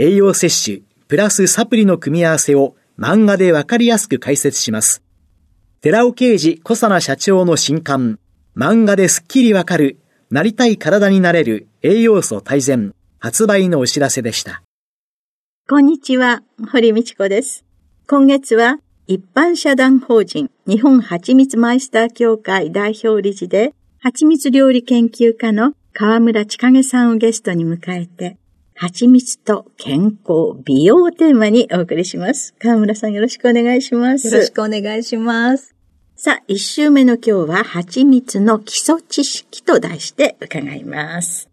栄養摂取、プラスサプリの組み合わせを漫画でわかりやすく解説します。寺尾啓治小佐奈社長の新刊、漫画ですっきりわかる、なりたい体になれる栄養素大全、発売のお知らせでした。こんにちは、堀道子です。今月は一般社団法人日本蜂蜜マイスター協会代表理事で、蜂蜜料理研究家の河村千景さんをゲストに迎えて、蜂蜜と健康、美容をテーマにお送りします。河村さんよろしくお願いします。よろしくお願いします。さあ、一週目の今日は蜂蜜の基礎知識と題して伺います。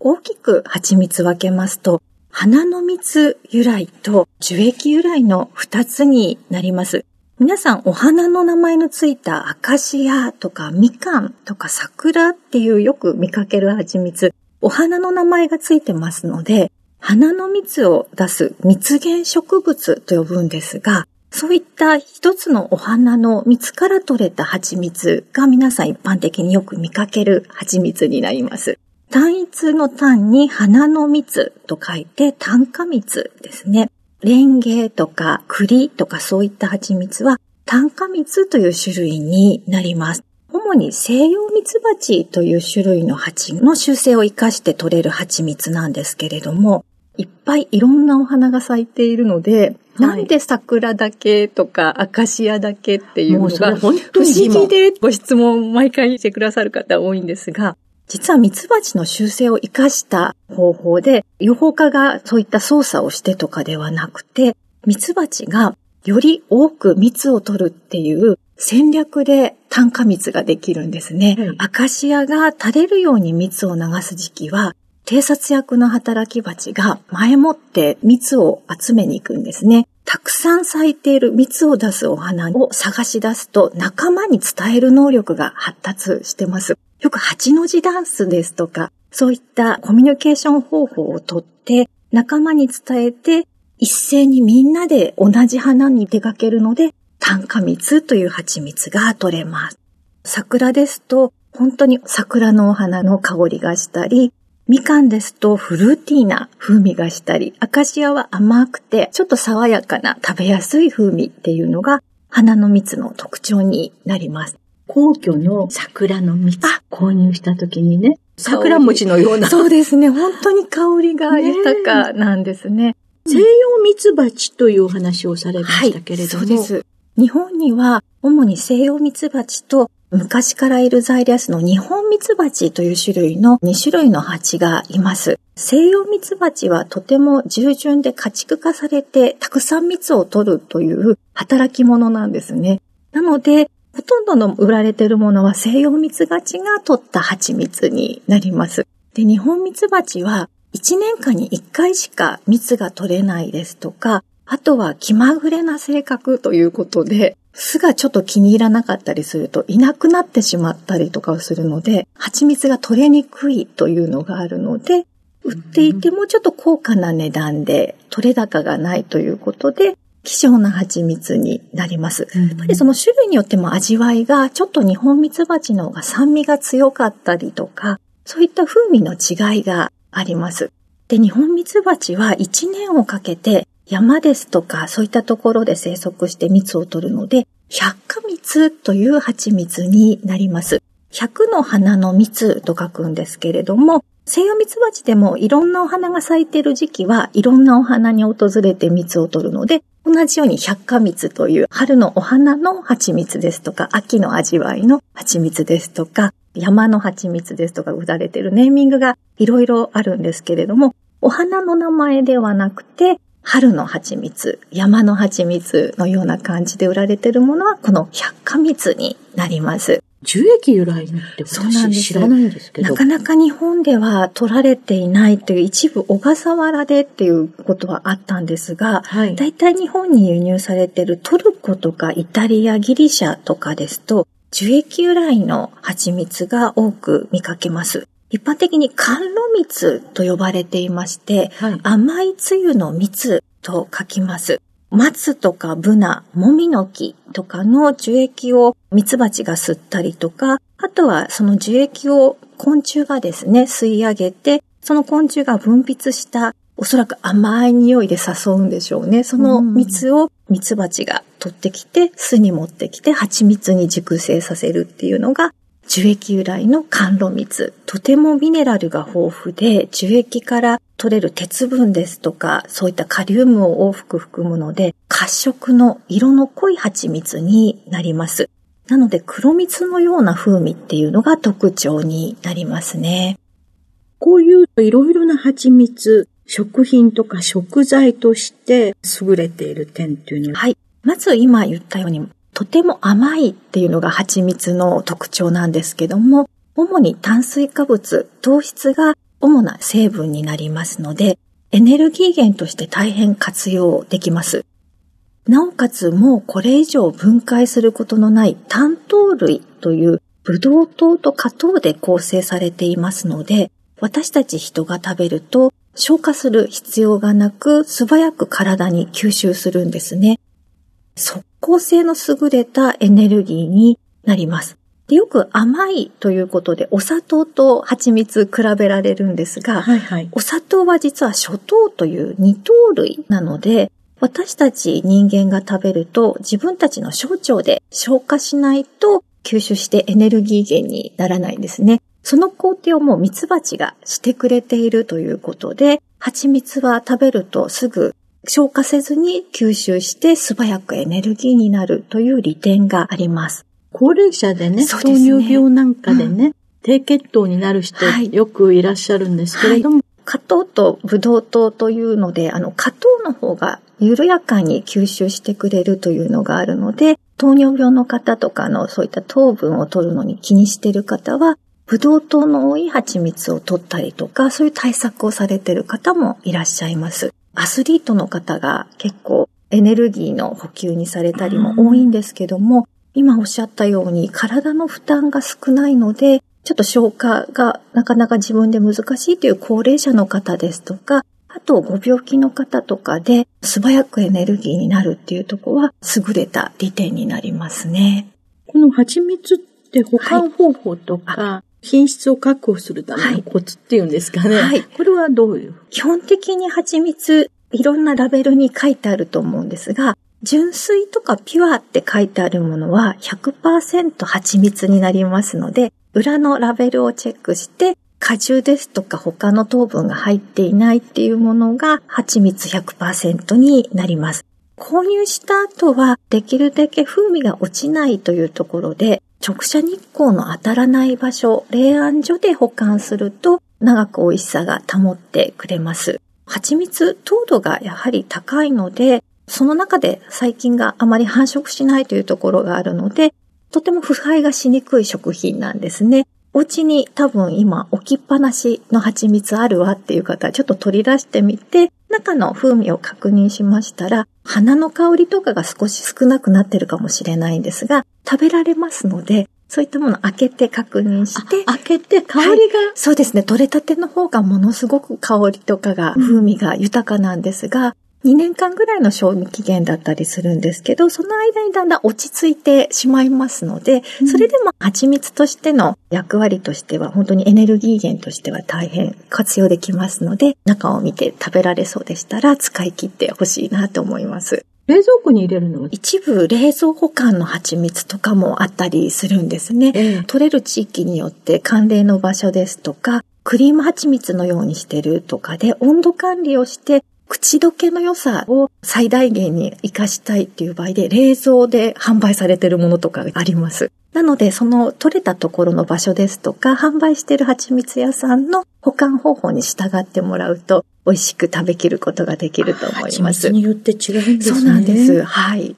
大きく蜂蜜分けますと、花の蜜由来と樹液由来の二つになります。皆さんお花の名前のついたアカシアとかみかんとか桜っていうよく見かける蜂蜜、お花の名前がついてますので、花の蜜を出す蜜源植物と呼ぶんですが、そういった一つのお花の蜜から取れた蜂蜜が皆さん一般的によく見かける蜂蜜になります。単一の単に花の蜜と書いて単花蜜ですね。レンゲとか栗とかそういった蜂蜜は単花蜜という種類になります。主に西洋蜜蜂という種類の蜂の習性を活かして取れる蜂蜜なんですけれども、いっぱいいろんなお花が咲いているので、はい、なんで桜だけとかアカシアだけっていうのが不思議でご質問毎回してくださる方多いんですが、実はミツバチの習性を活かした方法で、予報家がそういった操作をしてとかではなくて、ミツバチがより多く蜜を取るっていう戦略で炭化蜜ができるんですね。うん、アカシアが垂れるように蜜を流す時期は、偵察役の働き蜂が前もって蜜を集めに行くんですね。たくさん咲いている蜜を出すお花を探し出すと仲間に伝える能力が発達してます。よく八の字ダンスですとか、そういったコミュニケーション方法をとって仲間に伝えて一斉にみんなで同じ花に出かけるので単花蜜という蜂蜜が取れます。桜ですと本当に桜のお花の香りがしたり、みかんですとフルーティーな風味がしたり、アカシアは甘くてちょっと爽やかな食べやすい風味っていうのが花の蜜の特徴になります。皇居の桜の蜜購入した時にね、桜餅のような。そうですね。本当に香りが豊かなんですね。西洋蜜蜂というお話をされましたけれども、はい、そうです。日本には主に西洋蜜蜂と昔からいるザイリアスの日本ミツバチという種類の2種類の蜂がいます。西洋ミツバチはとても従順で家畜化されてたくさん蜜を取るという働き者なんですね。なので、ほとんどの売られているものは西洋ミツバチが取った蜂蜜になります。で、日本ミツバチは1年間に1回しか蜜が取れないですとか、あとは気まぐれな性格ということで、巣がちょっと気に入らなかったりするといなくなってしまったりとかをするので、蜂蜜が取れにくいというのがあるので、売っていてもちょっと高価な値段で取れ高がないということで、希少な蜂蜜になります。やっぱりその種類によっても味わいがちょっと日本蜜蜂の方が酸味が強かったりとか、そういった風味の違いがあります。で、日本蜜蜂は1年をかけて山ですとかそういったところで生息して蜜を取るので、百花蜜という蜂蜜になります。百の花の蜜と書くんですけれども、西洋蜜蜂でもいろんなお花が咲いている時期はいろんなお花に訪れて蜜を取るので、同じように百花蜜という春のお花の蜂蜜ですとか、秋の味わいの蜂蜜ですとか、山の蜂蜜ですとか売られているネーミングがいろいろあるんですけれども、お花の名前ではなくて、春の蜂蜜、山の蜂蜜のような感じで売られているものは、この百花蜜になります。樹液由来のって私知らないんですけど。なかなか日本では取られていないという一部小笠原でっていうことはあったんですが、はい、大体日本に輸入されているトルコとかイタリア、ギリシャとかですと、樹液由来の蜂蜜が多く見かけます。一般的に甘露蜜と呼ばれていまして、はい、甘いつゆの蜜と書きます。松とかブナ、モミの木とかの樹液をミツバチが吸ったりとか、あとはその樹液を昆虫がですね、吸い上げて、その昆虫が分泌したおそらく甘い匂いで誘うんでしょうね。その蜜をミツバチが取ってきて、巣に持ってきて蜂蜜に熟成させるっていうのが樹液由来の甘露蜜。とてもミネラルが豊富で、樹液から取れる鉄分ですとか、そういったカリウムを多く含むので、褐色の色の濃い蜂蜜になります。なので黒蜜のような風味っていうのが特徴になりますね。こういういろいろな蜂蜜、食品とか食材として優れている点っていうのは？はい。まず今言ったようにとても甘いっていうのが蜂蜜の特徴なんですけども、主に炭水化物、糖質が主な成分になりますので、エネルギー源として大変活用できます。なおかつもうこれ以上分解することのない単糖類というブドウ糖と果糖で構成されていますので、私たち人が食べると消化する必要がなく素早く体に吸収するんですね。速効性の優れたエネルギーになります。でよく甘いということで、お砂糖と蜂蜜比べられるんですが、はいはい、お砂糖は実は初糖という二糖類なので、私たち人間が食べると自分たちの小腸で消化しないと吸収してエネルギー源にならないんですね。その工程をもうミツバチがしてくれているということで、蜂蜜は食べるとすぐ消化せずに吸収して素早くエネルギーになるという利点があります。高齢者でね、糖尿病なんかでね、うん、低血糖になる人、よくいらっしゃるんですけれども、はい、果糖とブドウ糖というので、あの、果糖の方が緩やかに吸収してくれるというのがあるので、糖尿病の方とかのそういった糖分を取るのに気にしている方は、ブドウ糖の多い蜂蜜を取ったりとか、そういう対策をされている方もいらっしゃいます。アスリートの方が結構エネルギーの補給にされたりも多いんですけども、今おっしゃったように体の負担が少ないので、ちょっと消化がなかなか自分で難しいという高齢者の方ですとか、あとご病気の方とかで素早くエネルギーになるっていうところは優れた利点になりますね。この蜂蜜って保管方法とか、はい、品質を確保するためのコツっていうんですかね。はい。これはどういう？基本的に蜂蜜いろんなラベルに書いてあると思うんですが、純粋とかピュアって書いてあるものは100%蜂蜜になりますので、裏のラベルをチェックして、果汁ですとか他の糖分が入っていないっていうものが蜂蜜100%になります。購入した後はできるだけ風味が落ちないというところで、直射日光の当たらない場所、冷暗所で保管すると長く美味しさが保ってくれます。蜂蜜糖度がやはり高いので、その中で細菌があまり繁殖しないというところがあるので、とても腐敗がしにくい食品なんですね。お家に多分今置きっぱなしの蜂蜜あるわっていう方はちょっと取り出してみて、中の風味を確認しましたら、花の香りとかが少し少なくなってるかもしれないんですが、食べられますので、そういったものを開けて確認して。開けて香りが、はい、そうですね。取れたての方がものすごく香りとかが、風味が豊かなんですが、2年間ぐらいの賞味期限だったりするんですけど、その間にだんだん落ち着いてしまいますので、それでも蜂蜜としての役割としては、本当にエネルギー源としては大変活用できますので、中を見て食べられそうでしたら使い切ってほしいなと思います。冷蔵庫に入れるの？は一部冷蔵保管の蜂蜜とかもあったりするんですね。え取れる地域によって寒冷の場所ですとか、クリーム蜂蜜のようにしてるとかで温度管理をして口どけの良さを最大限に活かしたいっていう場合で冷蔵で販売されてるものとかがあります。なので、その取れたところの場所ですとか、販売している蜂蜜屋さんの保管方法に従ってもらうと、美味しく食べきることができると思います。蜂蜜によって違うんですね。そうなんです。はい。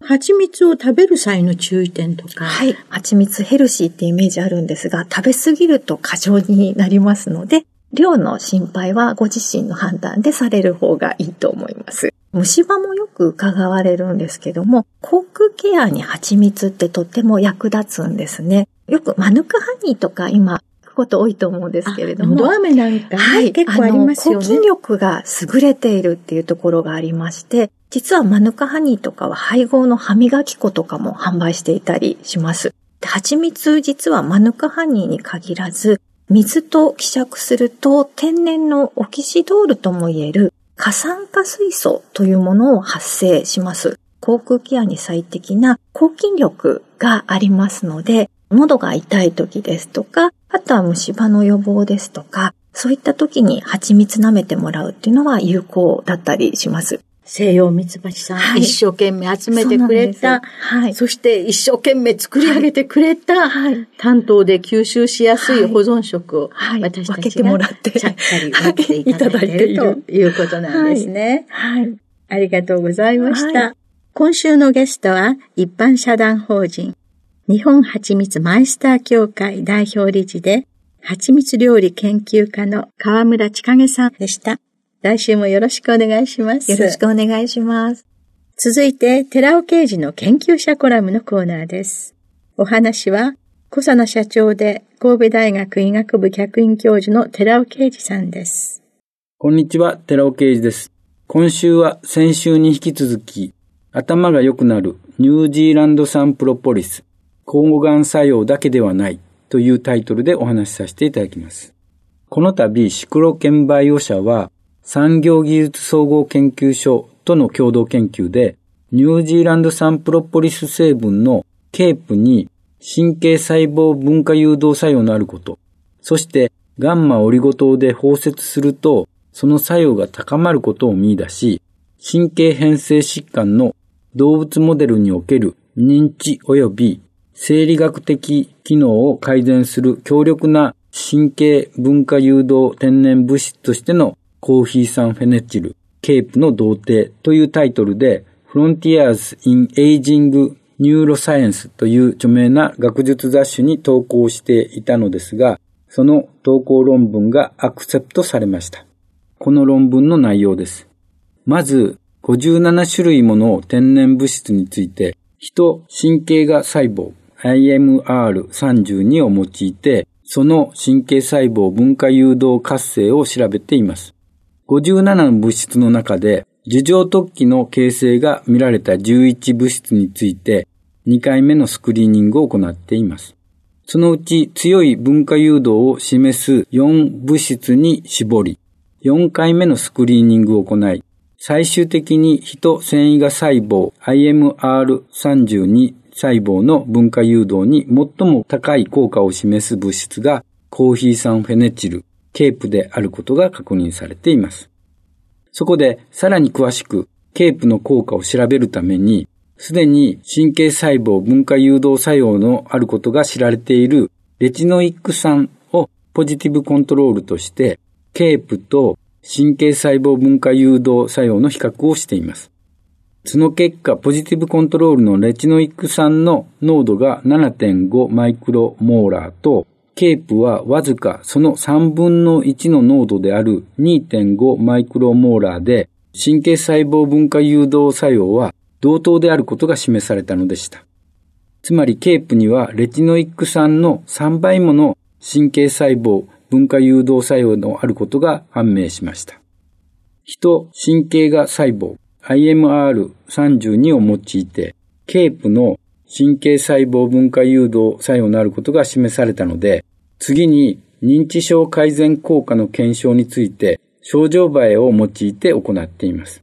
蜂蜜を食べる際の注意点とか。はい。蜂蜜ヘルシーってイメージあるんですが、食べ過ぎると過剰になりますので、量の心配はご自身の判断でされる方がいいと思います。虫歯もよく伺われるんですけども、口腔ケアに蜂蜜ってとっても役立つんですね。よくマヌカハニーとか今こと多いと思うんですけれども。喉飴なんか、ね、はい、結構ありますよね。抗菌力が優れているっていうところがありまして、実はマヌカハニーとかは配合の歯磨き粉とかも販売していたりします。で蜂蜜実はマヌカハニーに限らず、水と希釈すると天然のオキシドールともいえる過酸化水素というものを発生します。口腔ケアに最適な抗菌力がありますので、喉が痛い時ですとか、あとは虫歯の予防ですとか、そういった時に蜂蜜舐めてもらうっていうのは有効だったりします。西洋ミツバチさん、はい、一生懸命集めてくれた、はい、そして一生懸命作り上げてくれた、はい、担当で吸収しやすい保存食を、私たちが分けてちゃっかり分けていただいているということなんですね。はい。ありがとうございました。今週のゲストは一般社団法人日本蜂蜜マイスター協会代表理事で、蜂蜜料理研究家の河村千景さんでした。来週もよろしくお願いします。よろしくお願いします。続いて、寺尾刑事の研究者コラムのコーナーです。お話は、小佐野社長で神戸大学医学部客員教授の寺尾啓二さんです。こんにちは、寺尾啓二です。今週は先週に引き続き、頭が良くなるニュージーランド産プロポリス交互がん作用だけではないというタイトルでお話しさせていただきます。この度、シクロケンバイオ社は産業技術総合研究所との共同研究で、ニュージーランド産プロポリス成分のケープに神経細胞分化誘導作用のあること、そしてガンマオリゴ糖で包摂すると、その作用が高まることを見出し、神経変性疾患の動物モデルにおける認知及び生理学的機能を改善する強力な神経分化誘導天然物質としてのコーヒー酸フェネチル、ケープの童貞というタイトルで Frontiers in Aging Neuroscience という著名な学術雑誌に投稿していたのですが、その投稿論文がアクセプトされました。この論文の内容です。まず、57種類もの天然物質について、人神経が細胞、IMR32 を用いて、その神経細胞分化誘導活性を調べています。57の物質の中で、樹状突起の形成が見られた11物質について、2回目のスクリーニングを行っています。そのうち強い分化誘導を示す4物質に絞り、4回目のスクリーニングを行い、最終的に人繊維が細胞 IMR32 細胞の分化誘導に最も高い効果を示す物質がコーヒー酸フェネチル、ケープであることが確認されています。そこでさらに詳しくケープの効果を調べるために、すでに神経細胞分化誘導作用のあることが知られている retinoic 酸を positive control として、ケープと神経細胞分化誘導作用の比較をしています。その結果、 positive control の retinoic 酸の濃度が7.5 micromolar と、ケープはわずかその3分の1の濃度である2.5マイクロモーラーで、神経細胞分化誘導作用は同等であることが示されたのでした。つまりケープにはレチノイック酸の3倍もの神経細胞分化誘導作用のあることが判明しました。人神経が細胞 IMR32 を用いて、ケープの神経細胞分化誘導作用のあることが示されたので、次に認知症改善効果の検証について症状映えを用いて行っています。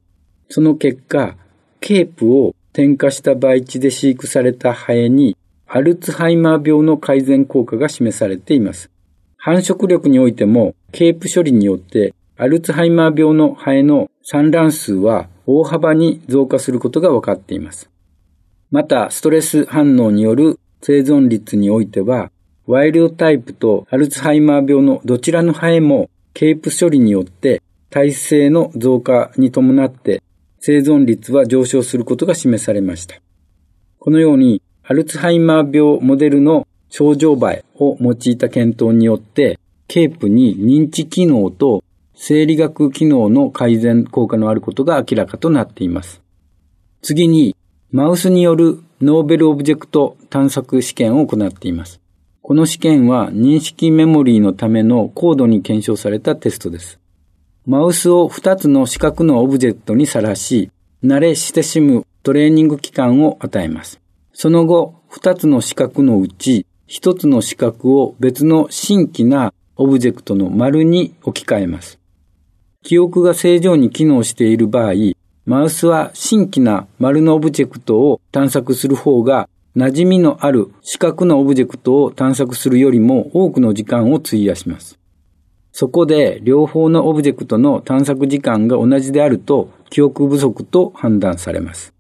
その結果、ケープを添加した培地で飼育されたハエにアルツハイマー病の改善効果が示されています。繁殖力においても、ケープ処理によって、アルツハイマー病のハエの産卵数は大幅に増加することが分かっています。また、ストレス反応による生存率においては、 wild type とアルツハイマー病のどちらのハエもケープ処理によって耐性の増加に伴って生存率は上昇することが示されました。このようにアルツハイマー病モデルの症状映えを用いた検討によってケープに認知機能と生理学機能の改善効果のあることが明らかとなっています。次に、マウスによる novel object 探索試験を行っています。この試験は認識メモリーのための高度に検証されたテストです。マウスを2つの四角のオブジェクトにさらし、慣れ親しむトレーニング期間を与えます。その後、2つの四角のうち、1つの四角を別の新規なオブジェクトの丸に置き換えます。記憶が正常に機能している場合、マウスは新規な丸のオブジェクトを探索する方が馴染みのある四角のオブジェクトを探索するよりも多くの時間を費やします。そこで両方のオブジェクトの探索時間が同じであると記憶不足と判断されます。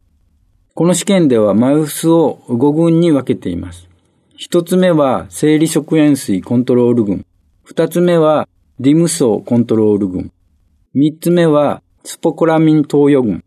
この試験ではマウスを5群に分けています。一つ目は生理食塩水コントロール群。二つ目はディムソーコントロール群。三つ目はスポコラミン投与群。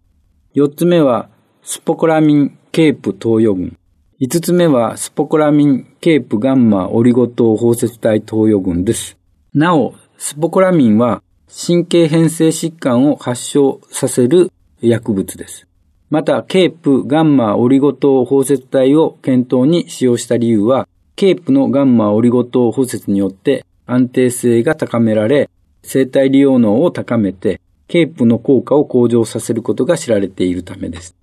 四つ目はスポコラミンケープ投与群。五つ目はスポコラミンケープガンマオリゴ糖包摂体投与群です。なお、スポコラミンは神経変性疾患を発症させる薬物です。また、ケープガンマオリゴ糖包摂体を検討に使用した理由は、ケープのガンマオリゴ糖包摂によって安定性が高められ、生体利用能を高めて、ケープの効果を向上させることが知られているためです。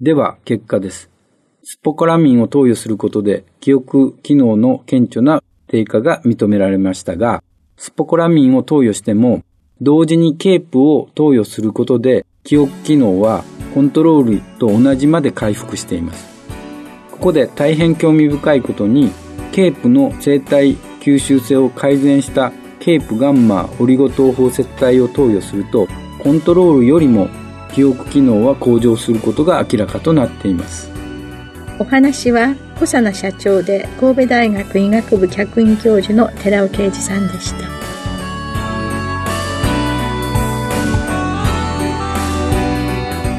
では、結果です。スコポラミンを投与することで、記憶機能の顕著な低下が認められましたが、スコポラミンを投与しても、同時にケープを投与することで、記憶機能はコントロールと同じまで回復しています。ここで大変興味深いことに、ケープの生体吸収性を改善したケープガンマオリゴ糖包摂体を投与するとコントロールよりも記憶機能は向上することが明らかとなっています。お話は小佐奈社長で神戸大学医学部客員教授の寺尾啓二さんでした。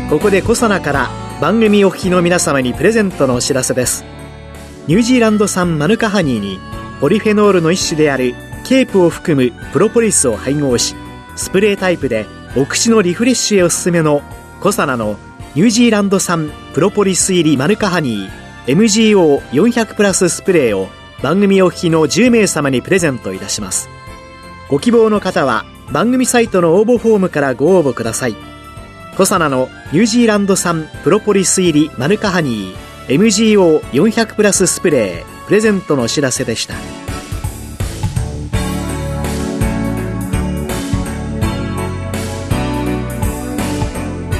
ここで小佐奈から番組お聞きの皆様にプレゼントのお知らせです。ニュージーランド産マヌカハニーにポリフェノールの一種であるケープを含むプロポリスを配合しスプレータイプでお口のリフレッシュへおすすめのコサナのニュージーランド産プロポリス入りマヌカハニー MGO400 プラススプレーを番組お聞きの10名様にプレゼントいたしますご希望の方は番組サイトの応募フォームからご応募くださいコサナのニュージーランド産プロポリス入りマヌカハニー MGO400 プラススプレープレゼントのお知らせでした。